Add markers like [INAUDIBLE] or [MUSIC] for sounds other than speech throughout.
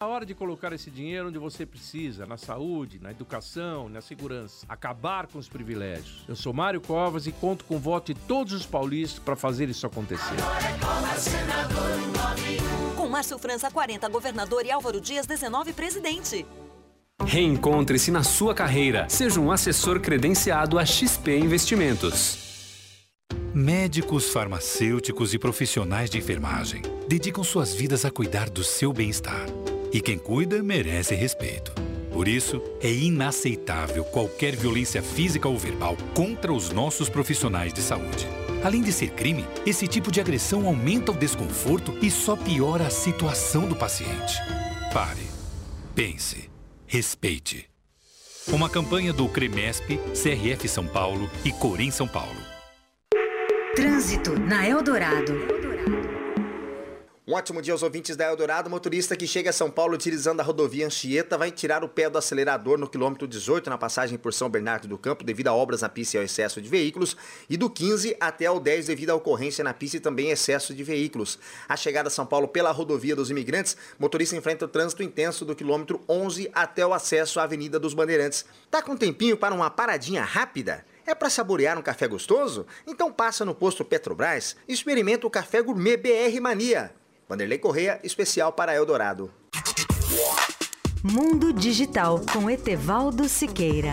A hora de colocar esse dinheiro onde você precisa, na saúde, na educação, na segurança. Acabar com os privilégios. Eu sou Mário Covas e conto com o voto de todos os paulistas para fazer isso acontecer. Com Márcio França 40, governador e Álvaro Dias 19, presidente. Reencontre-se na sua carreira. Seja um assessor credenciado a XP Investimentos. Médicos, farmacêuticos e profissionais de enfermagem dedicam suas vidas a cuidar do seu bem-estar. E quem cuida merece respeito. Por isso, é inaceitável qualquer violência física ou verbal contra os nossos profissionais de saúde. Além de ser crime, esse tipo de agressão aumenta o desconforto e só piora a situação do paciente. Pare. Pense. Respeite. Uma campanha do CREMESP, CRF São Paulo e Corém São Paulo. Trânsito na Eldorado. Um ótimo dia aos ouvintes da Eldorado. motorista que chega a São Paulo utilizando a rodovia Anchieta vai tirar o pé do acelerador no quilômetro 18 na passagem por São Bernardo do Campo devido a obras na pista e ao excesso de veículos e do 15 até o 10 devido à ocorrência na pista e também excesso de veículos. A chegada a São Paulo pela rodovia dos imigrantes, motorista enfrenta o trânsito intenso do quilômetro 11 até o acesso à Avenida dos Bandeirantes. Tá com tempinho para uma paradinha rápida? É para saborear um café gostoso? Então passa no posto Petrobras e experimenta o café gourmet BR Mania. Vanderlei Correia, especial para Eldorado. Mundo Digital com Etevaldo Siqueira.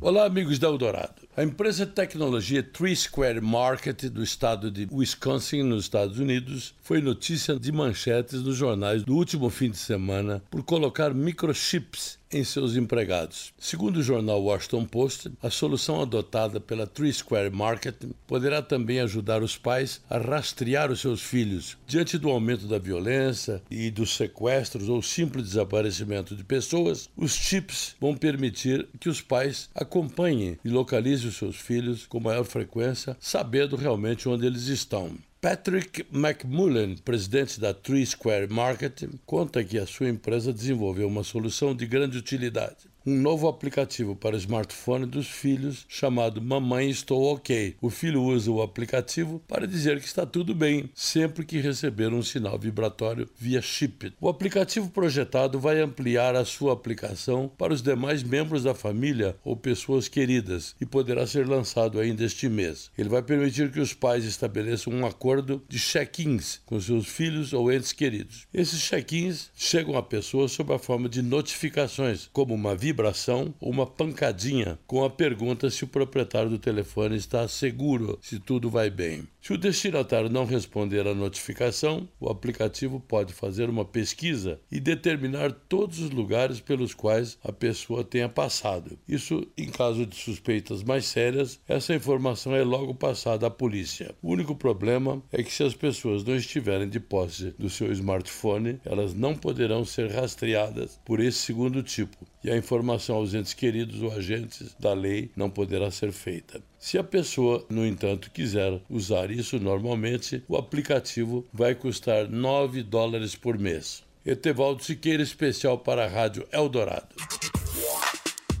Olá, amigos da Eldorado. A empresa de tecnologia Three Square Market do estado de Wisconsin, nos Estados Unidos, foi notícia de manchetes nos jornais do último fim de semana por colocar microchips em seus empregados. Segundo o jornal Washington Post, a solução adotada pela Three Square Marketing poderá também ajudar os pais a rastrear os seus filhos diante do aumento da violência e dos sequestros ou simples desaparecimento de pessoas. Os chips vão permitir que os pais acompanhem e localizem os seus filhos com maior frequência, sabendo realmente onde eles estão. Patrick McMullen, presidente da Three Square Marketing, conta que a sua empresa desenvolveu uma solução de grande utilidade um novo aplicativo para smartphone dos filhos chamado Mamãe Estou OK. O filho usa o aplicativo para dizer que está tudo bem sempre que receber um sinal vibratório via chip. O aplicativo projetado vai ampliar a sua aplicação para os demais membros da família ou pessoas queridas e poderá ser lançado ainda este mês. Ele vai permitir que os pais estabeleçam um acordo de check-ins com seus filhos ou entes queridos. Esses check-ins chegam à pessoa sob a forma de notificações, como uma vibração uma pancadinha com a pergunta se o proprietário do telefone está seguro, se tudo vai bem. Se o destinatário não responder à notificação, o aplicativo pode fazer uma pesquisa e determinar todos os lugares pelos quais a pessoa tenha passado. Isso, em caso de suspeitas mais sérias, essa informação é logo passada à polícia. O único problema é que se as pessoas não estiverem de posse do seu smartphone, elas não poderão ser rastreadas por esse segundo tipo e a informação aos entes queridos ou agentes da lei não poderá ser feita. Se a pessoa, no entanto, quiser usar isso normalmente, o aplicativo vai custar 9 dólares por mês. Etevaldo Siqueira, especial para a Rádio Eldorado.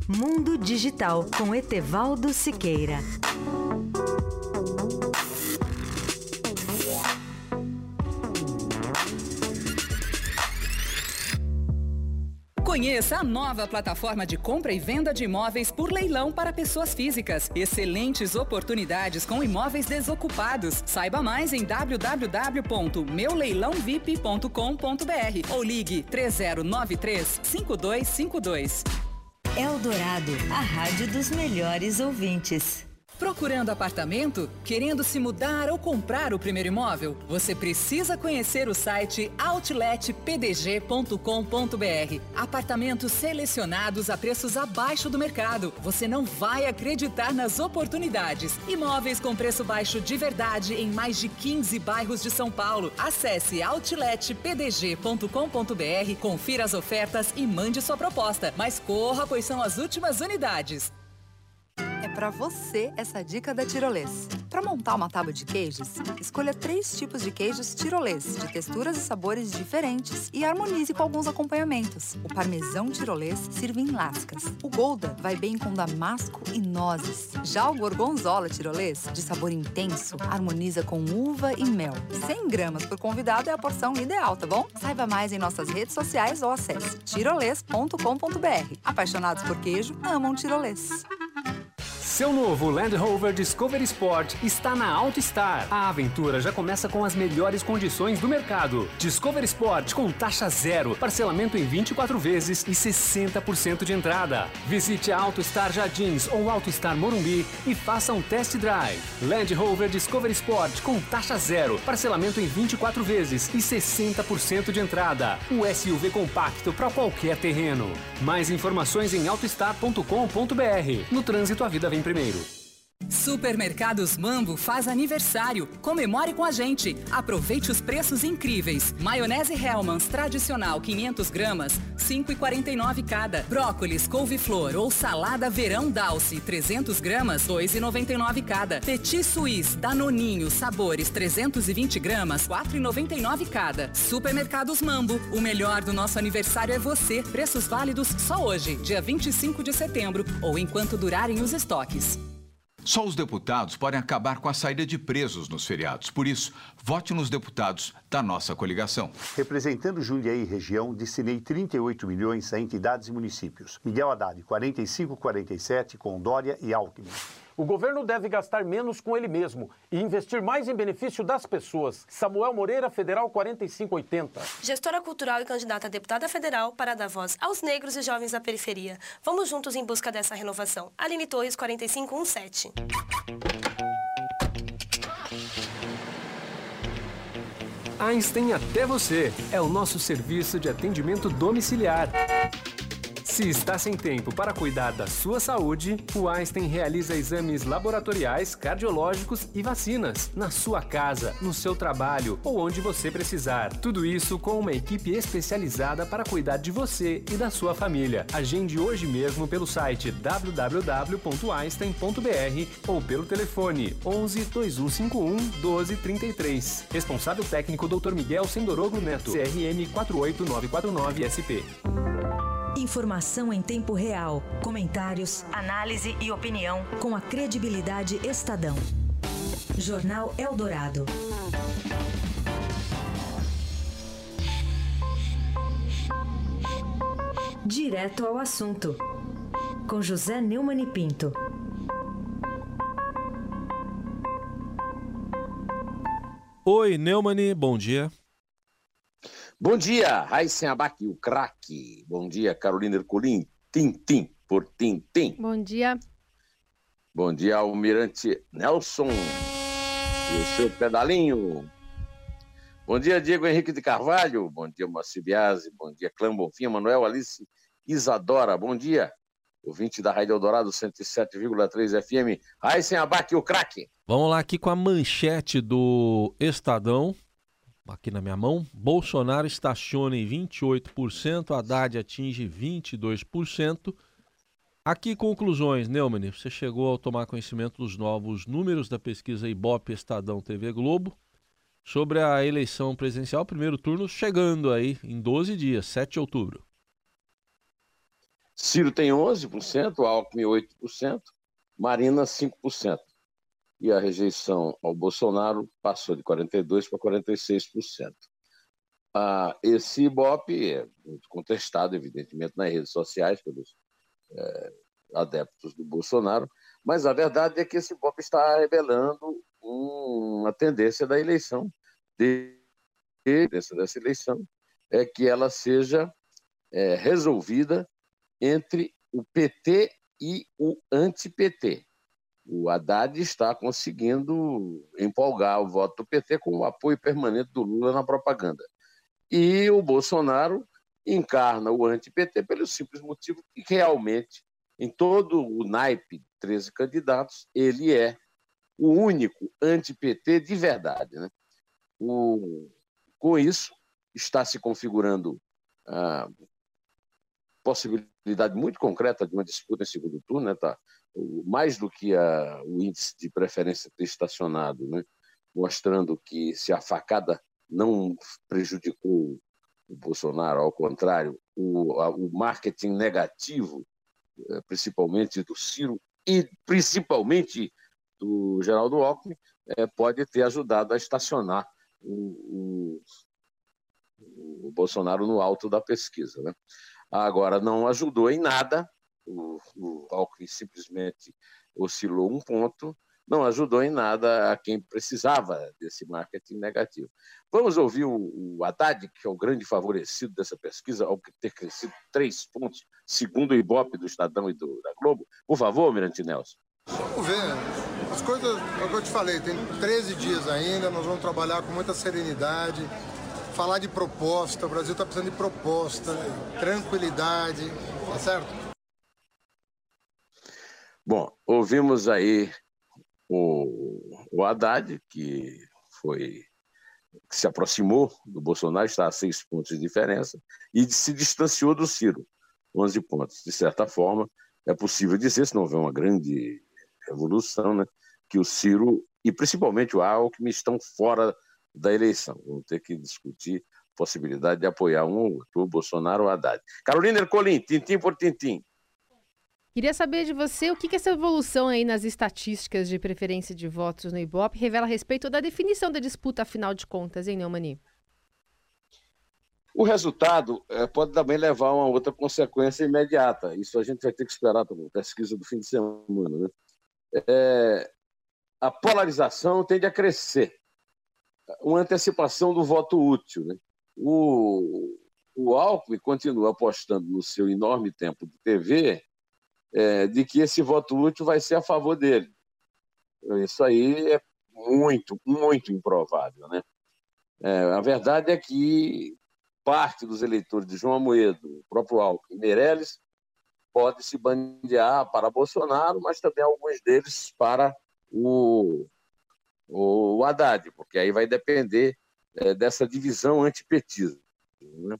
Mundo Digital com Etevaldo Siqueira. Conheça a nova plataforma de compra e venda de imóveis por leilão para pessoas físicas. Excelentes oportunidades com imóveis desocupados. Saiba mais em www.meuleilãovip.com.br ou ligue 3093 5252. Eldorado, a rádio dos melhores ouvintes. Procurando apartamento? Querendo se mudar ou comprar o primeiro imóvel? Você precisa conhecer o site outletpdg.com.br. Apartamentos selecionados a preços abaixo do mercado. Você não vai acreditar nas oportunidades. Imóveis com preço baixo de verdade em mais de 15 bairros de São Paulo. Acesse outletpdg.com.br, confira as ofertas e mande sua proposta. Mas corra, pois são as últimas unidades para você essa dica da Tirolês. Para montar uma tábua de queijos, escolha três tipos de queijos tirolês, de texturas e sabores diferentes e harmonize com alguns acompanhamentos. O parmesão tirolês sirva em lascas. O Golda vai bem com damasco e nozes. Já o gorgonzola tirolês, de sabor intenso, harmoniza com uva e mel. 100 gramas por convidado é a porção ideal, tá bom? Saiba mais em nossas redes sociais ou acesse tirolês.com.br. Apaixonados por queijo, amam tirolês. Seu novo Land Rover Discovery Sport está na AutoStar. A aventura já começa com as melhores condições do mercado. Discovery Sport com taxa zero, parcelamento em 24 vezes e 60% de entrada. Visite a AutoStar Jardins ou AutoStar Morumbi e faça um test drive. Land Rover Discovery Sport com taxa zero, parcelamento em 24 vezes e 60% de entrada. O SUV compacto para qualquer terreno. Mais informações em autostar.com.br. No trânsito a vida vem primeiro. Supermercados Mambo faz aniversário. Comemore com a gente. Aproveite os preços incríveis. Maionese Hellmann's tradicional 500 gramas, 5,49 cada. Brócolis, couve-flor ou salada verão Dalce 300 gramas, 2,99 cada. Petit Suisse, Danoninho, sabores 320 gramas, 4,99 cada. Supermercados Mambo. O melhor do nosso aniversário é você. Preços válidos só hoje, dia 25 de setembro ou enquanto durarem os estoques. Só os deputados podem acabar com a saída de presos nos feriados. Por isso, vote nos deputados da nossa coligação. Representando Jundiaí e região, destinei 38 milhões a entidades e municípios. Miguel Haddad, 4547, com Dória e Alckmin. O governo deve gastar menos com ele mesmo e investir mais em benefício das pessoas. Samuel Moreira, Federal 4580. Gestora cultural e candidata a deputada federal para dar voz aos negros e jovens da periferia. Vamos juntos em busca dessa renovação. Aline Torres 4517. Einstein até você é o nosso serviço de atendimento domiciliar. Se está sem tempo para cuidar da sua saúde, o Einstein realiza exames laboratoriais, cardiológicos e vacinas na sua casa, no seu trabalho ou onde você precisar. Tudo isso com uma equipe especializada para cuidar de você e da sua família. Agende hoje mesmo pelo site www.einstein.br ou pelo telefone 11 2151 1233. Responsável técnico Dr. Miguel Sendoroglu Neto, CRM 48949 SP. Informação em tempo real, comentários, análise e opinião com a credibilidade Estadão. Jornal Eldorado. Direto ao assunto. Com José Neumann e Pinto. Oi, Neumann, bom dia. Bom dia, Raíssen Abac, o craque. Bom dia, Carolina Ercolim, Tintim por Tintim. Bom dia. Bom dia, Almirante Nelson e o seu pedalinho. Bom dia, Diego Henrique de Carvalho. Bom dia, Moacir Biasi. Bom dia, Clã Bonfim, Manuel Alice Isadora. Bom dia, ouvinte da Rádio Eldorado 107,3 FM. Raíssen Abac, o craque. Vamos lá aqui com a manchete do Estadão aqui na minha mão. Bolsonaro estaciona em 28%, Haddad atinge 22%. Aqui conclusões, Neumann, você chegou a tomar conhecimento dos novos números da pesquisa Ibope Estadão TV Globo sobre a eleição presidencial, primeiro turno chegando aí em 12 dias, 7 de outubro. Ciro tem 11%, Alckmin 8%, Marina 5% e a rejeição ao Bolsonaro passou de 42% para 46%. Ah, esse Ibope é muito contestado, evidentemente, nas redes sociais pelos é, adeptos do Bolsonaro, mas a verdade é que esse Ibope está revelando uma tendência da eleição, de, tendência dessa eleição, é que ela seja é, resolvida entre o PT e o anti-PT o Haddad está conseguindo empolgar o voto do PT com o apoio permanente do Lula na propaganda. E o Bolsonaro encarna o anti-PT pelo simples motivo que realmente, em todo o naipe de 13 candidatos, ele é o único anti-PT de verdade. Né? O, com isso, está se configurando a possibilidade muito concreta de uma disputa em segundo turno, está né? Mais do que a, o índice de preferência ter estacionado, né? mostrando que se a facada não prejudicou o Bolsonaro, ao contrário, o, a, o marketing negativo, eh, principalmente do Ciro e principalmente do Geraldo Alckmin, é, pode ter ajudado a estacionar o, o, o, Bolsonaro no alto da pesquisa. Né? Agora, não ajudou em nada, o, o Alckmin simplesmente oscilou um ponto, não ajudou em nada a quem precisava desse marketing negativo. Vamos ouvir o, o Haddad, que é o grande favorecido dessa pesquisa, ao ter crescido três pontos, segundo o Ibope do Estadão e do, da Globo. Por favor, Mirante Nelson. Vamos ver. As coisas, é o que eu te falei, tem 13 dias ainda, nós vamos trabalhar com muita serenidade, falar de proposta, o Brasil está precisando de proposta, tranquilidade, tá certo? Bom, ouvimos aí o, o Haddad, que foi que se aproximou do Bolsonaro, está a seis pontos de diferença, e se distanciou do Ciro, 11 pontos. De certa forma, é possível dizer, se não houver uma grande revolução, né, que o Ciro e principalmente o Alckmin estão fora da eleição. Vamos ter que discutir possibilidade de apoiar um ou outro, o Bolsonaro ou Haddad. Carolina Ercolim, tintim por tintim. Queria saber de você o que, que essa evolução aí nas estatísticas de preferência de votos no Ibope revela a respeito da definição da disputa, afinal de contas, hein, Neumani? O resultado é, pode também levar a uma outra consequência imediata. Isso a gente vai ter que esperar para a pesquisa do fim de semana. Né? É, a polarização tende a crescer. Uma antecipação do voto útil. Né? O, o Alckmin continua apostando no seu enorme tempo de TV é, de que esse voto útil vai ser a favor dele. Isso aí é muito, muito improvável. Né? É, a verdade é que parte dos eleitores de João Amoedo, o próprio Alckmin Meirelles, pode se bandear para Bolsonaro, mas também alguns deles para o, o Haddad, porque aí vai depender é, dessa divisão antipetismo. Né?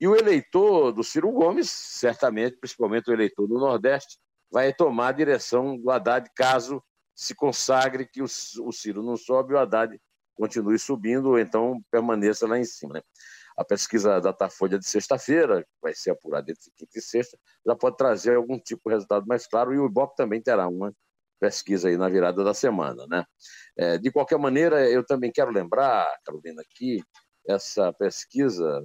E o eleitor do Ciro Gomes, certamente, principalmente o eleitor do Nordeste, vai tomar a direção do Haddad caso se consagre que o, Ciro não sobe o Haddad continue subindo, ou então permaneça lá em cima. Né? A pesquisa da Datafolha de sexta-feira, vai ser apurada entre quinta e sexta, já pode trazer algum tipo de resultado mais claro, e o Ibope também terá uma pesquisa aí na virada da semana. Né? É, de qualquer maneira, eu também quero lembrar, Carolina, que essa pesquisa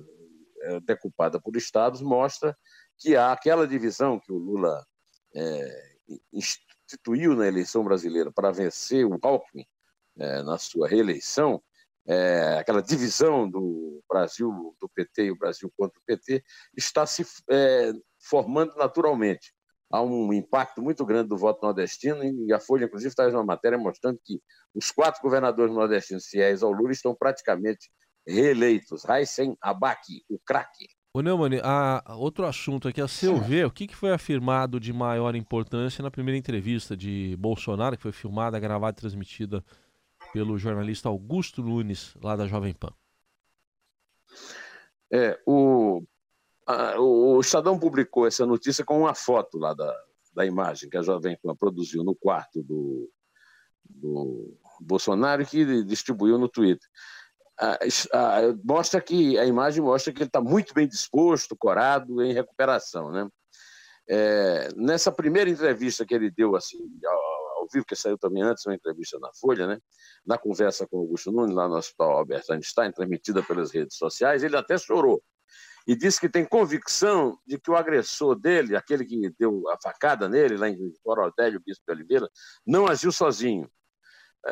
decupada por estados, mostra que há aquela divisão que o Lula é, instituiu na eleição brasileira para vencer o Alckmin é, na sua reeleição, é, aquela divisão do Brasil, do PT e o Brasil contra o PT, está se é, formando naturalmente. Há um impacto muito grande do voto nordestino, e a Folha, inclusive, traz uma matéria mostrando que os quatro governadores nordestinos fiéis ao Lula estão praticamente reeleitos. Raíssen Abac, o craque. Ô Neumann, a, outro assunto aqui, a seu ver, o que, que foi afirmado de maior importância na primeira entrevista de Bolsonaro, que foi filmada, gravada e transmitida pelo jornalista Augusto Nunes, lá da Jovem Pan? É, o, a, o Estadão publicou essa notícia com uma foto lá da, da imagem que a Jovem Pan produziu no quarto do, do Bolsonaro e que distribuiu no Twitter mostra que a imagem mostra que ele está muito bem disposto, corado, em recuperação, né? É, nessa primeira entrevista que ele deu assim ao, ao, vivo, que saiu também antes, uma entrevista na Folha, né? Na conversa com Augusto Nunes lá no Hospital Albert Einstein, transmitida pelas redes sociais, ele até chorou e disse que tem convicção de que o agressor dele, aquele que deu a facada nele lá em Corodélio, Bispo de Oliveira, não agiu sozinho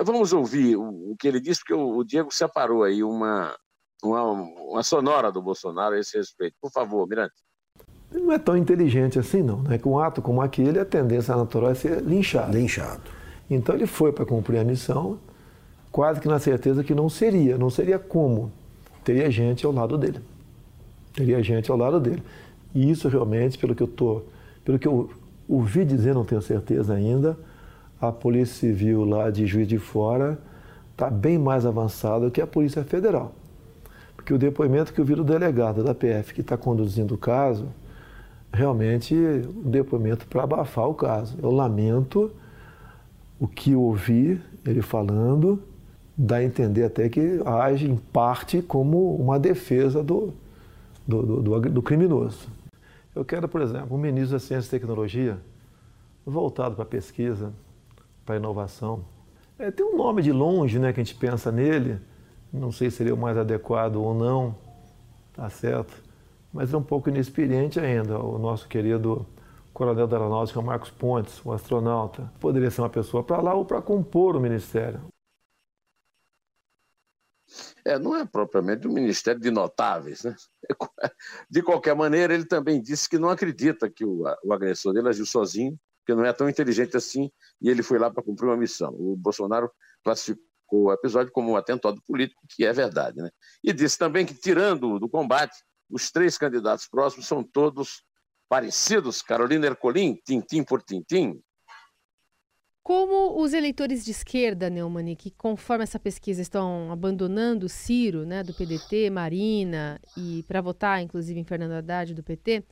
vamos ouvir o, que ele disse, porque o, o, Diego separou aí uma, uma, uma sonora do Bolsonaro a esse respeito. Por favor, Mirante. Ele não é tão inteligente assim, não. Né? Com um ato como aquele, a tendência natural é ser linchado. Linchado. Então ele foi para cumprir a missão, quase que na certeza que não seria. Não seria como? Teria gente ao lado dele. Teria gente ao lado dele. E isso realmente, pelo que eu tô, pelo que eu ouvi dizer, não tenho certeza ainda, a Polícia Civil lá de Juiz de Fora está bem mais avançada que a Polícia Federal. Porque o depoimento que eu vi do delegado da PF que está conduzindo o caso realmente um depoimento para abafar o caso. Eu lamento o que ouvi ele falando, dá a entender até que age em parte como uma defesa do, do, do, do, do criminoso. Eu quero, por exemplo, um ministro da Ciência e Tecnologia voltado para a pesquisa, para inovação. É, tem um nome de longe né, que a gente pensa nele, não sei se seria o mais adequado ou não, tá certo, mas é um pouco inexperiente ainda, o nosso querido coronel da aeronáutica Marcos Pontes, o astronauta. Poderia ser uma pessoa para lá ou para compor o ministério. É, não é propriamente um ministério de notáveis. Né? [LAUGHS] De qualquer maneira, ele também disse que não acredita que o, o agressor dele agiu sozinho, que não é tão inteligente assim, e ele foi lá para cumprir uma missão. O Bolsonaro classificou o episódio como um atentado político, que é verdade. Né? E disse também que, tirando do combate, os três candidatos próximos são todos parecidos. Carolina Ercolim, tintim por tintim. Como os eleitores de esquerda, Neumann, que conforme essa pesquisa estão abandonando Ciro, né, do PDT, Marina, e para votar, inclusive, em Fernando Haddad, do PT,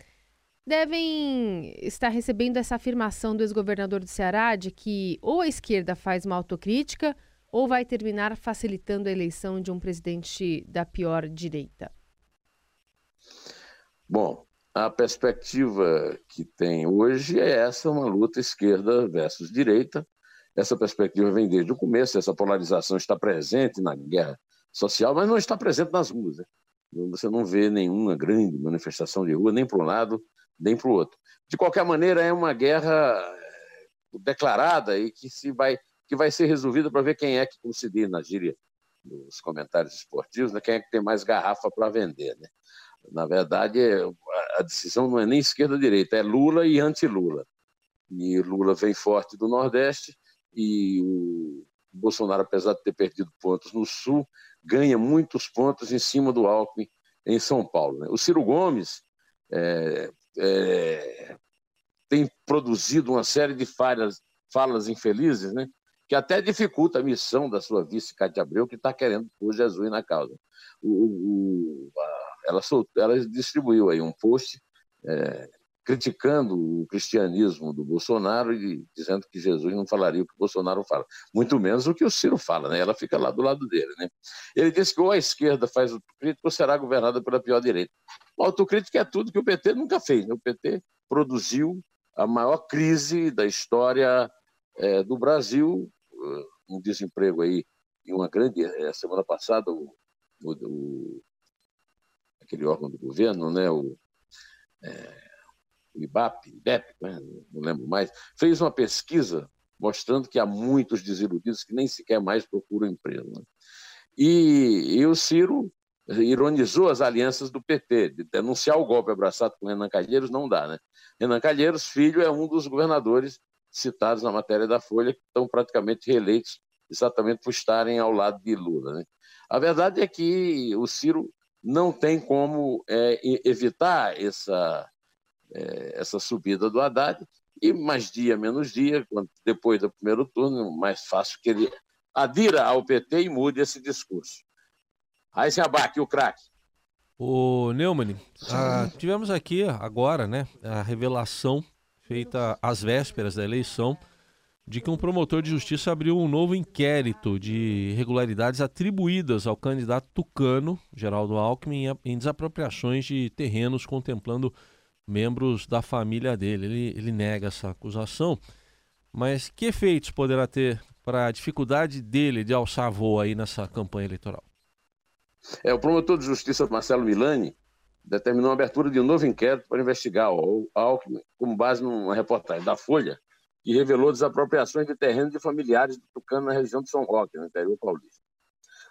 devem estar recebendo essa afirmação do ex-governador do Ceará de que ou a esquerda faz uma autocrítica ou vai terminar facilitando a eleição de um presidente da pior direita? Bom, a perspectiva que tem hoje é essa, uma luta esquerda versus direita. Essa perspectiva vem desde o começo, essa polarização está presente na guerra social, mas não está presente nas ruas. Né? Você não vê nenhuma grande manifestação de rua, nem para um lado, nem para o outro. De qualquer maneira, é uma guerra eh, declarada e que, se vai, que vai ser resolvida para ver quem é que, como se diz na gíria nos comentários esportivos, né, quem é que tem mais garrafa para vender. Né? Na verdade, a decisão não é nem esquerda-direita, é Lula e anti-Lula. E Lula vem forte do Nordeste e o Bolsonaro, apesar de ter perdido pontos no Sul, ganha muitos pontos em cima do Alckmin em São Paulo. Né? O Ciro Gomes é, é, tem produzido uma série de falhas, falas infelizes, né? que até dificulta a missão da sua vice, Cátia Abreu, que está querendo pôr Jesus na causa. O, o, a, ela, ela, distribuiu aí um post é, criticando o cristianismo do Bolsonaro e dizendo que Jesus não falaria o que o Bolsonaro fala, muito menos o que o Ciro fala, né? ela fica lá do lado dele. Né? Ele disse que ou a esquerda faz o crítico ou será governada pela pior direita. O autocrítica é tudo que o PT nunca fez. Né? O PT produziu a maior crise da história é, do Brasil, uh, um desemprego aí, e uma grande. É, semana passada, o, o, o, aquele órgão do governo, né, o, é, IBAP, IBEP, né, não lembro mais, fez uma pesquisa mostrando que há muitos desiludidos que nem sequer mais procuram emprego. Né? E, e o Ciro ironizou as alianças do PT, de denunciar o golpe abraçado com Renan Calheiros não dá, né? Renan Calheiros, filho, é um dos governadores citados na matéria da Folha, que estão praticamente reeleitos exatamente por estarem ao lado de Lula. Né? A verdade é que o Ciro não tem como é, evitar essa, é, essa subida do Haddad, e mais dia, menos dia, quando, depois do primeiro turno, mais fácil que ele adira ao PT e mude esse discurso. Aí se abaque o craque. O Neumann, ah, tivemos aqui agora né, a revelação feita às vésperas da eleição de que um promotor de justiça abriu um novo inquérito de irregularidades atribuídas ao candidato tucano, Geraldo Alckmin, em desapropriações de terrenos contemplando membros da família dele. Ele, ele nega essa acusação, mas que efeitos poderá ter para a dificuldade dele de alçar voo aí nessa campanha eleitoral? É, o promotor de justiça Marcelo Milani determinou a abertura de um novo inquérito para investigar o Alckmin, com base numa reportagem da Folha, que revelou desapropriações de terreno de familiares do Tucano na região de São Roque, no interior paulista.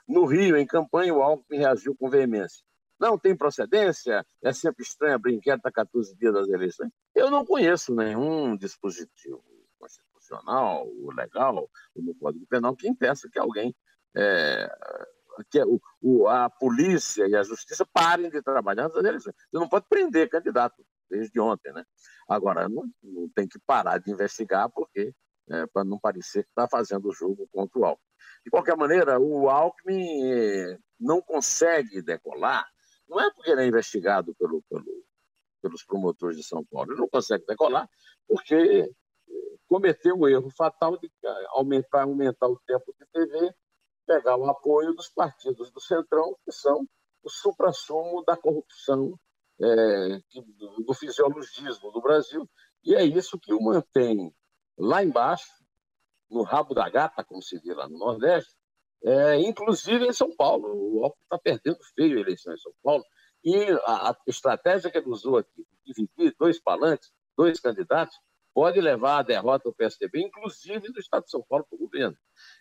No Rio, em campanha, o Alckmin reagiu com veemência. Não tem procedência? É sempre estranho abrir inquérito a 14 dias das eleições. Eu não conheço nenhum dispositivo constitucional, legal, no Código Penal que impeça que alguém é, que o, o, a polícia e a justiça parem de trabalhar nas eleições. Você não pode prender candidato desde ontem, né? Agora, não, não tem que parar de investigar, porque é, para não parecer que está fazendo o jogo contra o Alckmin. De qualquer maneira, o Alckmin eh, não consegue decolar, não é porque ele é investigado pelo, pelo, pelos promotores de São Paulo. Ele não consegue decolar porque cometeu o erro fatal de aumentar, aumentar o tempo de TV, pegar o apoio dos partidos do Centrão, que são o supra-sumo da corrupção, é, do fisiologismo do Brasil, e é isso que o mantém lá embaixo, no rabo da gata, como se diz lá no Nordeste, é, inclusive em São Paulo. O Alckmin está perdendo feio a eleição em São Paulo. E a, a, estratégia que ele usou aqui, de dividir dois palantes, dois candidatos, pode levar à derrota do PSDB, inclusive do Estado de São Paulo, para o governo.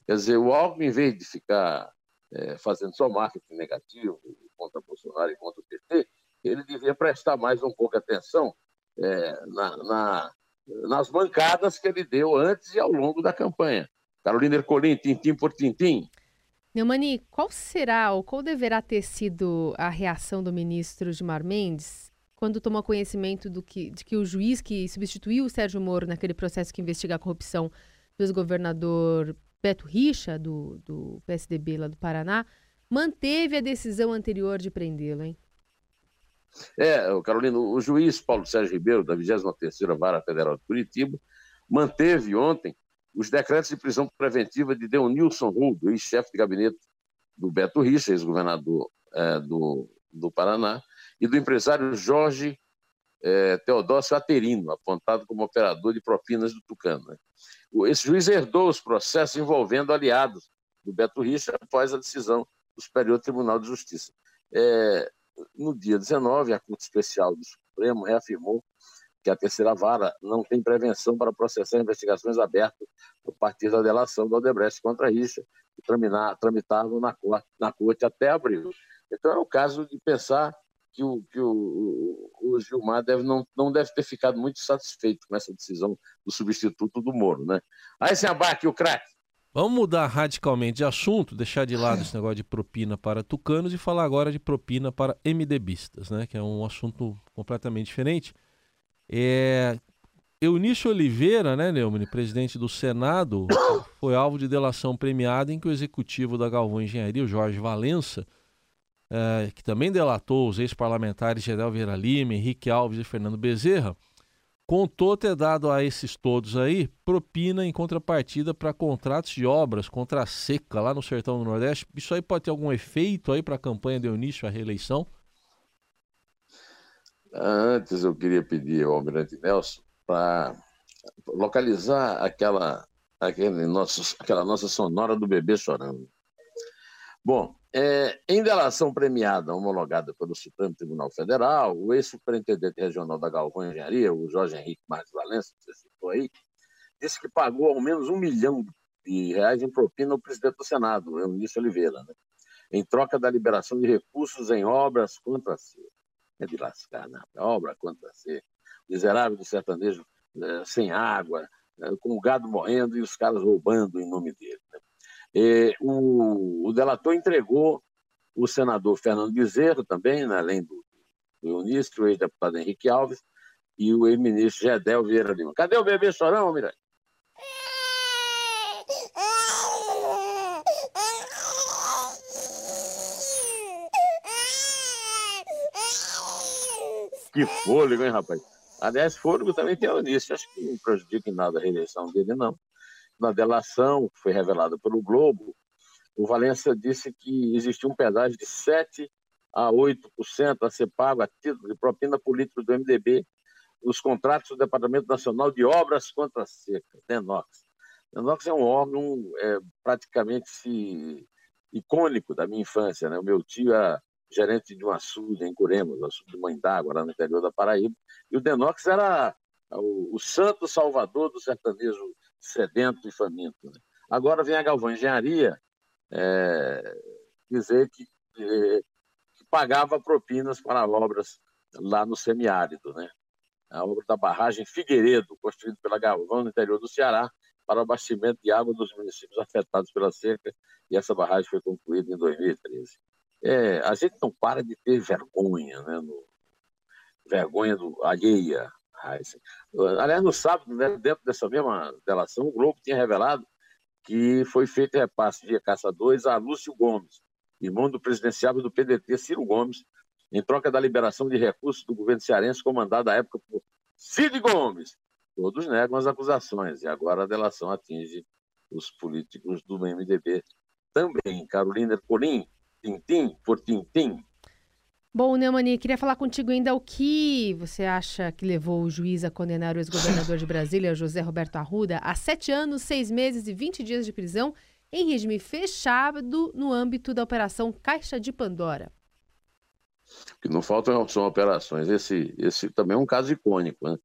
Quer dizer, o Alckmin, em vez de ficar é, fazendo só marketing negativo contra Bolsonaro e contra o PT, ele devia prestar mais um pouco atenção é, na, na, nas bancadas que ele deu antes e ao longo da campanha. Carolina Ercolim, tintim por tintim. Neumani, qual será ou qual deverá ter sido a reação do ministro Gilmar Mendes quando tomou conhecimento do que, de que o juiz que substituiu o Sérgio Moro naquele processo que investiga a corrupção do ex-governador Beto Richa, do, do PSDB lá do Paraná, manteve a decisão anterior de prendê-lo, hein? É, Carolina, o juiz Paulo Sérgio Ribeiro, da 23ª Vara Federal de Curitiba, manteve ontem os decretos de prisão preventiva de Deonilson Rudo, ex-chefe de gabinete do Beto Richa, ex-governador é, do, do Paraná, e do empresário Jorge é, Teodócio Aterino, apontado como operador de propinas do Tucano. Né? Esse juiz herdou os processos envolvendo aliados do Beto Richa após a decisão do Superior Tribunal de Justiça. É, no dia 19, a Corte Especial do Supremo reafirmou que a terceira vara não tem prevenção para processar investigações abertas por partir da delação do Odebrecht contra Richa, que tramitavam na corte, na corte até abril. Então é o caso de pensar que o, que o, o Gilmar deve, não, não deve ter ficado muito satisfeito com essa decisão do substituto do Moro. Né? Aí se abaque o craque. Vamos mudar radicalmente de assunto, deixar de lado esse negócio de propina para tucanos e falar agora de propina para MDBistas, né? Que é um assunto completamente diferente. É... Eunício Oliveira, né, Neumann, presidente do Senado, [COUGHS] foi alvo de delação premiada em que o executivo da Galvão Engenharia, o Jorge Valença, é, que também delatou os ex-parlamentares Gedel Vieira Lima, Henrique Alves e Fernando Bezerra, contou ter dado a esses todos aí propina em contrapartida para contratos de obras contra a seca lá no sertão do Nordeste. Isso aí pode ter algum efeito aí para a campanha de início à reeleição? Antes eu queria pedir ao Almirante Nelson para localizar aquela, aquele nosso, aquela nossa sonora do bebê chorando. Bom, é, em delação premiada homologada pelo Supremo Tribunal Federal, o ex-superintendente regional da Galvão Engenharia, o Jorge Henrique Marques Valença, que você citou aí, disse que pagou ao menos um milhão de reais em propina ao presidente do Senado, Eunício Oliveira, né? em troca da liberação de recursos em obras contra si. É de lascar, né? Obra contra si. Miserável do sertanejo né? sem água, né? com o gado morrendo e os caras roubando em nome dele. Né? E, o, o, delator entregou o senador Fernando Bezerra também, né, além do, do o ex-deputado Henrique Alves, e o ex-ministro Gedel Vieira Lima. Cadê o bebê chorão, Miranda? Que fôlego, hein, rapaz? Aliás, fôlego também tem início. Acho que não prejudica em nada a reeleição dele, não na delação que foi revelada pelo Globo, o Valença disse que existia um pedágio de 7 a 8% a ser pago a título de propina política do MDB nos contratos do Departamento Nacional de Obras contra a Seca, DENOX. DENOX é um órgão é, praticamente icônico da minha infância. Né? O meu tio era gerente de um açude em Curemos, açude de Mãe d'Água, lá no interior da Paraíba, e o DENOX era o, o santo salvador do sertanejo sedento e faminto. Né? Agora vem a Galvão Engenharia é, dizer que, é, que, pagava propinas para obras lá no semiárido. Né? A obra da barragem Figueiredo, construída pela Galvão no interior do Ceará, para abastecimento de água dos municípios afetados pela seca, e essa barragem foi concluída em 2013. É, a gente não para de ter vergonha, né, no, vergonha do, alheia. Aliás, no sábado, né, dentro dessa mesma delação, o Globo tinha revelado que foi feito repasse de Caça 2 a Lúcio Gomes, irmão do presidenciável do PDT, Ciro Gomes, em troca da liberação de recursos do governo cearense comandado à época por Cid Gomes. Todos negam as acusações e agora a delação atinge os políticos do MDB também. Carolina Corim, tintim por tintim. Bom, Neumani, queria falar contigo ainda o que você acha que levou o juiz a condenar o ex-governador de Brasília, José Roberto Arruda, a sete anos, seis meses e vinte dias de prisão em regime fechado no âmbito da Operação Caixa de Pandora. O que não faltam são operações. Esse, esse também é um caso icônico. Né?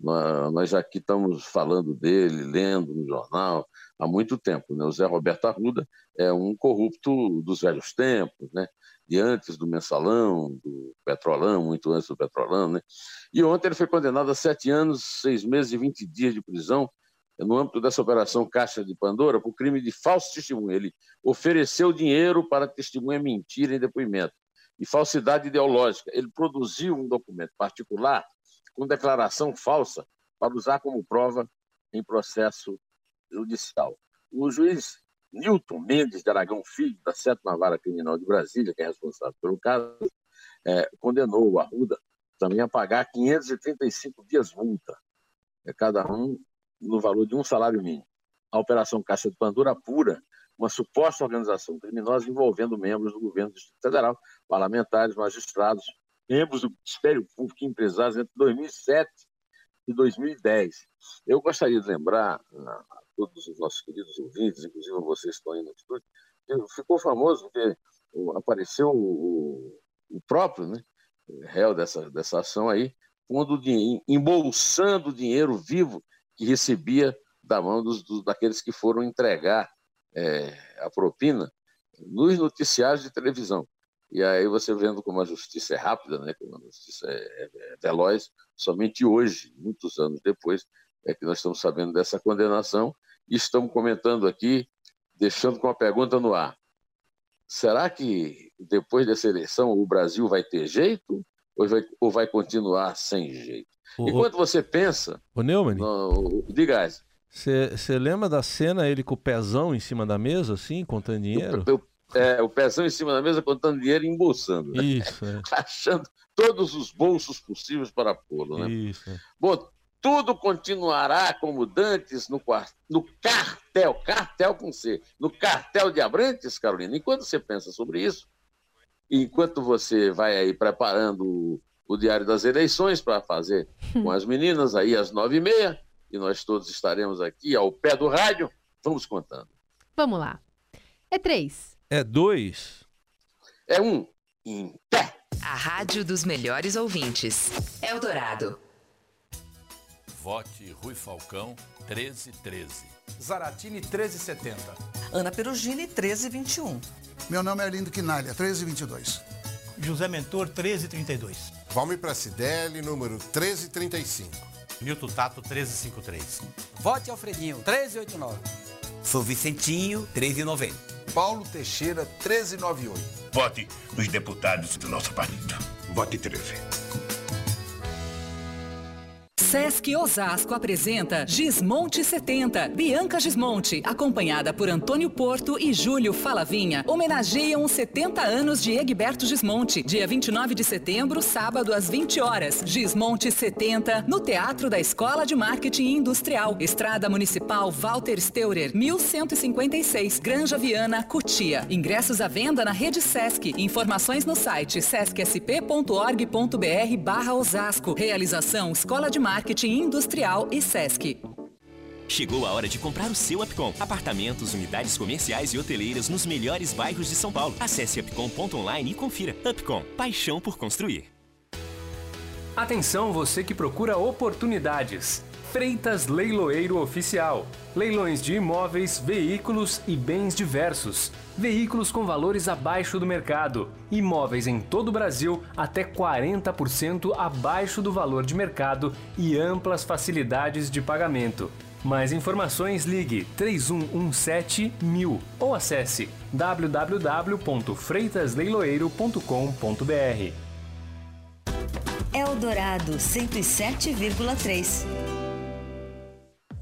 Nós, aqui estamos falando dele, lendo no jornal há muito tempo. Né? O Zé Roberto Arruda é um corrupto dos velhos tempos, né? de antes do mensalão, do petrolão, muito antes do petrolão. Né? E ontem ele foi condenado a sete anos, seis meses e vinte dias de prisão no âmbito dessa operação Caixa de Pandora por crime de falso testemunho. Ele ofereceu dinheiro para testemunha mentir em depoimento e falsidade ideológica. Ele produziu um documento particular com declaração falsa para usar como prova em processo judicial. O juiz Newton Mendes de Aragão Filho, da Sétima Vara Criminal de Brasília, que é responsável pelo caso, é, condenou o Arruda também a pagar 535 dias multa, é, cada um no valor de um salário mínimo. A Operação Caixa de Pandora pura uma suposta organização criminosa envolvendo membros do governo do Distrito Federal, parlamentares, magistrados, membros do Ministério Público e empresários entre 2007 e 2010. Eu gostaria de lembrar a todos os nossos queridos ouvintes, inclusive vocês que estão aí no estúdio, ficou famoso porque apareceu o, o próprio né, réu dessa, dessa ação aí, pondo embolsando dinheiro vivo que recebia da mão dos, dos daqueles que foram entregar é, a propina nos noticiários de televisão. E aí você vendo como a justiça é rápida, né, como a justiça é, é, é veloz, somente hoje, muitos anos depois, é que nós estamos sabendo dessa condenação e estamos comentando aqui, deixando com a pergunta no ar. Será que depois dessa eleição o Brasil vai ter jeito ou vai, ou vai continuar sem jeito? O, Enquanto você pensa. O Neumann? No, diga, você lembra da cena ele com o pezão em cima da mesa, assim, contando dinheiro? Eu, é, o pezão em cima da mesa contando dinheiro e embolsando. Né? Isso. É. [LAUGHS] Achando todos os bolsos possíveis para pô-lo. Né? Isso. É. Bom, tudo continuará como dantes no, no cartel, cartel com C, no cartel de Abrantes, Carolina. Enquanto você pensa sobre isso, enquanto você vai aí preparando o, o Diário das Eleições para fazer com as meninas aí às nove e meia, e nós todos estaremos aqui ao pé do rádio, vamos contando. Vamos lá. É três. É dois. É um. Em pé. A rádio dos melhores ouvintes. Eldorado. Vote Rui Falcão 1313. Zaratini 1370. Ana Perugini 1321. Meu nome é Arlindo Quinalha 1322. José Mentor 1332. Valmir Pracidelli número 1335. Milton Tato 1353. Vote Alfredinho 1389. Sou Vicentinho 1390. Paulo Teixeira, 1398. Vote nos deputados do nosso partido. Vote 13. Sesc Osasco apresenta Gismonte 70. Bianca Gismonte, acompanhada por Antônio Porto e Júlio Falavinha, homenageiam os 70 anos de Egberto Gismonte. Dia 29 de setembro, sábado às 20 horas. Gismonte 70, no Teatro da Escola de Marketing Industrial. Estrada Municipal Walter Steurer, 1156, Granja Viana, Cutia. Ingressos à venda na rede Sesc. Informações no site sescsp.org.br barra Osasco. Realização Escola de Marketing Marketing Industrial e Sesc. Chegou a hora de comprar o seu Upcom. Apartamentos, unidades comerciais e hoteleiras nos melhores bairros de São Paulo. Acesse upcom.online e confira. Upcom, paixão por construir. Atenção você que procura oportunidades. Freitas Leiloeiro Oficial. Leilões de imóveis, veículos e bens diversos. Veículos com valores abaixo do mercado. Imóveis em todo o Brasil até 40% abaixo do valor de mercado e amplas facilidades de pagamento. Mais informações ligue 3117 mil ou acesse www.freitasleiloeiro.com.br. Eldorado 107,3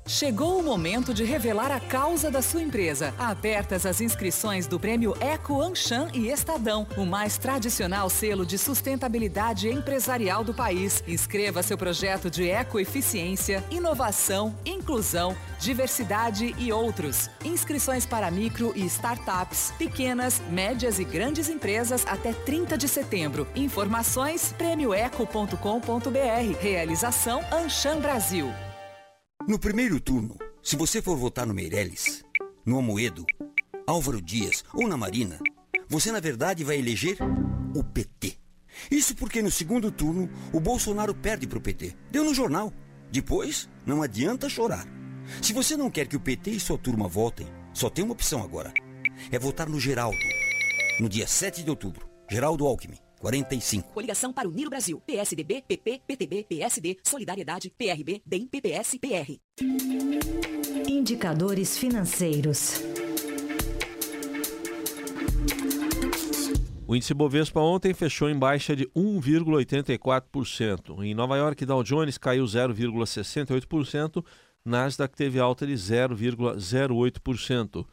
Chegou o momento de revelar a causa da sua empresa. Abertas as inscrições do Prêmio Eco Anshan e Estadão, o mais tradicional selo de sustentabilidade empresarial do país. Inscreva seu projeto de ecoeficiência, inovação, inclusão, diversidade e outros. Inscrições para micro e startups, pequenas, médias e grandes empresas até 30 de setembro. Informações prêmioeco.com.br. Realização Anshan Brasil. No primeiro turno, se você for votar no Meirelles, no Amoedo, Álvaro Dias ou na Marina, você na verdade vai eleger o PT. Isso porque no segundo turno o Bolsonaro perde para o PT. Deu no jornal. Depois, não adianta chorar. Se você não quer que o PT e sua turma votem, só tem uma opção agora. É votar no Geraldo. No dia 7 de outubro. Geraldo Alckmin. 45. Coligação para unir o Brasil. PSDB, PP, PTB, PSD, Solidariedade, PRB, DEM, PPS, PR. Indicadores financeiros. O índice Bovespa ontem fechou em baixa de 1,84%. Em Nova York, Dow Jones caiu 0,68%, Nasdaq teve alta de 0,08%.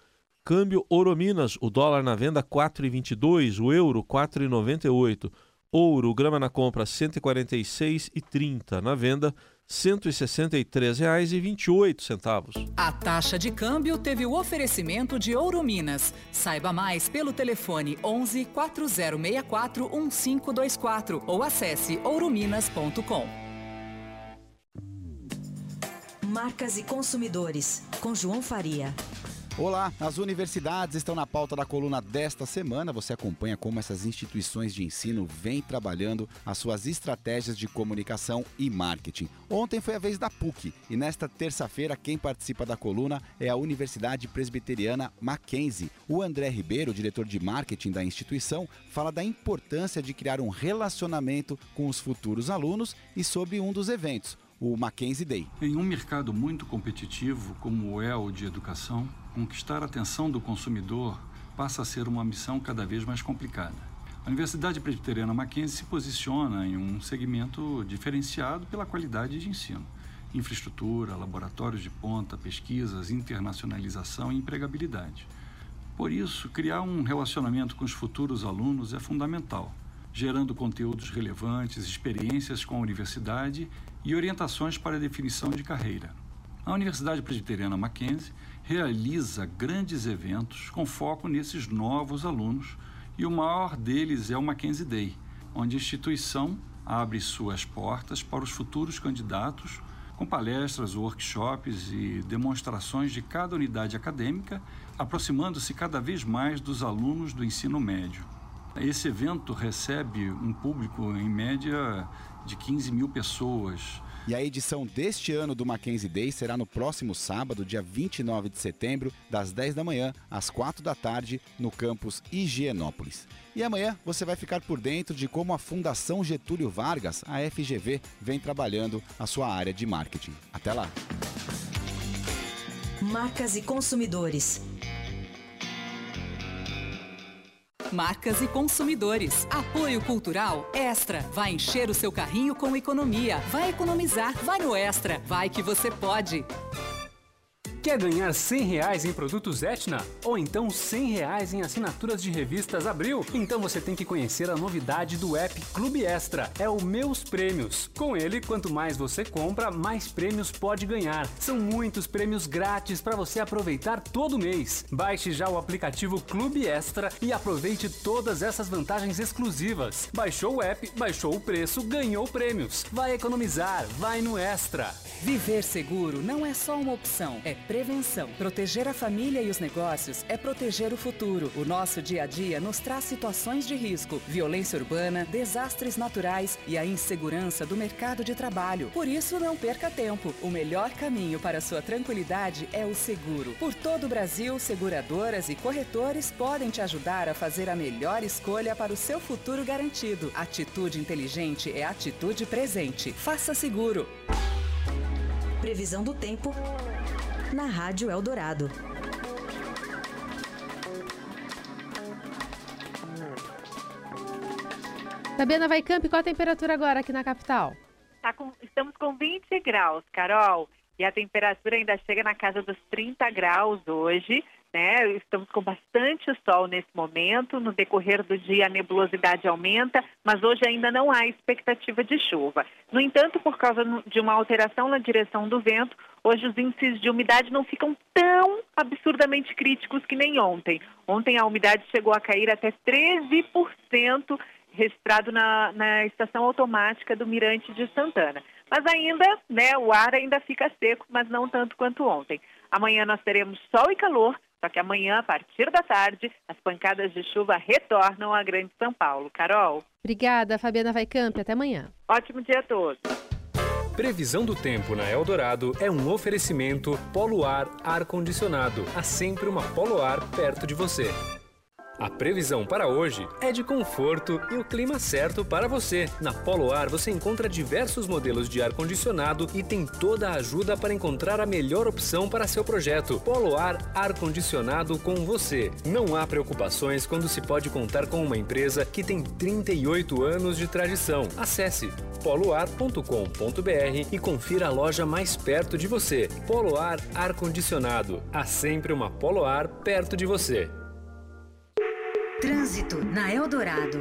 Câmbio Ouro Minas, o dólar na venda 4,22, o euro 4,98. Ouro, grama na compra 146,30, na venda R$ 163,28. A taxa de câmbio teve o oferecimento de Ouro Minas. Saiba mais pelo telefone 11 4064 1524 ou acesse ourominas.com. Marcas e consumidores, com João Faria. Olá, as universidades estão na pauta da coluna desta semana. Você acompanha como essas instituições de ensino vêm trabalhando as suas estratégias de comunicação e marketing. Ontem foi a vez da PUC e nesta terça-feira quem participa da coluna é a Universidade Presbiteriana Mackenzie. O André Ribeiro, diretor de marketing da instituição, fala da importância de criar um relacionamento com os futuros alunos e sobre um dos eventos, o Mackenzie Day. Em um mercado muito competitivo como é o de educação, conquistar a atenção do consumidor passa a ser uma missão cada vez mais complicada. A Universidade Presbiteriana Mackenzie se posiciona em um segmento diferenciado pela qualidade de ensino. Infraestrutura, laboratórios de ponta, pesquisas, internacionalização e empregabilidade. Por isso, criar um relacionamento com os futuros alunos é fundamental, gerando conteúdos relevantes, experiências com a universidade e orientações para a definição de carreira. A Universidade Presbiteriana Mackenzie realiza grandes eventos com foco nesses novos alunos e o maior deles é o Mackenzie Day, onde a instituição abre suas portas para os futuros candidatos com palestras, workshops e demonstrações de cada unidade acadêmica, aproximando-se cada vez mais dos alunos do ensino médio. Esse evento recebe um público, em média, de 15 mil pessoas. E a edição deste ano do Mackenzie Day será no próximo sábado, dia 29 de setembro, das 10 da manhã às 4 da tarde, no campus Higienópolis. E amanhã você vai ficar por dentro de como a Fundação Getúlio Vargas, a FGV, vem trabalhando a sua área de marketing. Até lá! Marcas e consumidores. Marcas e consumidores. Apoio cultural Extra. Vai encher o seu carrinho com economia. Vai economizar. Vai no Extra. Vai que você pode. Quer ganhar 100 reais em produtos Etna? Ou então 100 reais em assinaturas de revistas Abril? Então você tem que conhecer a novidade do app Clube Extra. É o Meus Prêmios. Com ele, quanto mais você compra, mais prêmios pode ganhar. São muitos prêmios grátis para você aproveitar todo mês. Baixe já o aplicativo Clube Extra e aproveite todas essas vantagens exclusivas. Baixou o app, baixou o preço, ganhou prêmios. Vai economizar, vai no Extra. Viver seguro não é só uma opção, é prevenção. Proteger a família e os negócios é proteger o futuro. O nosso dia a dia nos traz situações de risco, violência urbana, desastres naturais e a insegurança do mercado de trabalho. Por isso, não perca tempo. O melhor caminho para sua tranquilidade é o seguro. Por todo o Brasil, seguradoras e corretores podem te ajudar a fazer a melhor escolha para o seu futuro garantido. Atitude inteligente é atitude presente. Faça seguro. Previsão do tempo na Rádio Eldorado. Fabiana Vaicamp, qual a temperatura agora aqui na capital? Tá com, estamos com 20 graus, Carol. e a temperatura ainda chega na casa dos 30 graus hoje. Né? Estamos com bastante sol nesse momento. No decorrer do dia, a nebulosidade aumenta, mas hoje ainda não há expectativa de chuva. No entanto, por causa de uma alteração na direção do vento, hoje os índices de umidade não ficam tão absurdamente críticos que nem ontem. Ontem a umidade chegou a cair até 13%, registrado na, na estação automática do Mirante de Santana. Mas ainda, né, o ar ainda fica seco, mas não tanto quanto ontem. Amanhã nós teremos sol e calor, só que amanhã, a partir da tarde, as pancadas de chuva retornam à Grande São Paulo. Carol? Obrigada, Fabiana Vaicamp. Até amanhã. Ótimo dia a todos. Previsão do tempo na Eldorado é um oferecimento Polo Ar Ar-Condicionado. Há sempre uma Polo Ar perto de você. A previsão para hoje é de conforto e o clima certo para você. Na Polo Ar você encontra diversos modelos de ar-condicionado e tem toda a ajuda para encontrar a melhor opção para seu projeto. Polo Ar Ar-Condicionado com você. Não há preocupações quando se pode contar com uma empresa que tem 38 anos de tradição. Acesse poloar.com.br e confira a loja mais perto de você. Polo Ar Ar-Condicionado. Há sempre uma Polo Ar perto de você. Trânsito na Eldorado.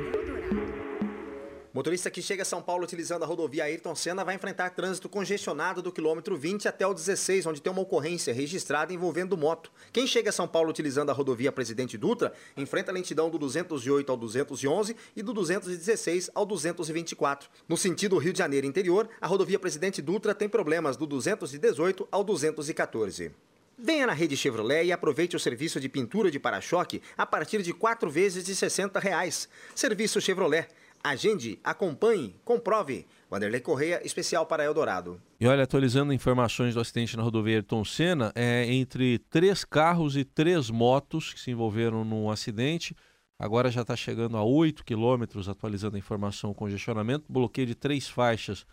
Motorista que chega a São Paulo utilizando a rodovia Ayrton Senna vai enfrentar trânsito congestionado do quilômetro 20 até o 16, onde tem uma ocorrência registrada envolvendo moto. Quem chega a São Paulo utilizando a rodovia Presidente Dutra enfrenta a lentidão do 208 ao 211 e do 216 ao 224. No sentido Rio de Janeiro interior, a rodovia Presidente Dutra tem problemas do 218 ao 214. Venha na rede Chevrolet e aproveite o serviço de pintura de para-choque a partir de quatro vezes de 60 reais. Serviço Chevrolet. Agende, acompanhe, comprove. Wanderlei Correia, especial para Eldorado. E olha, atualizando informações do acidente na rodovia Ayrton Senna, é entre três carros e três motos que se envolveram num acidente. Agora já está chegando a 8 quilômetros, atualizando a informação, congestionamento, bloqueio de três faixas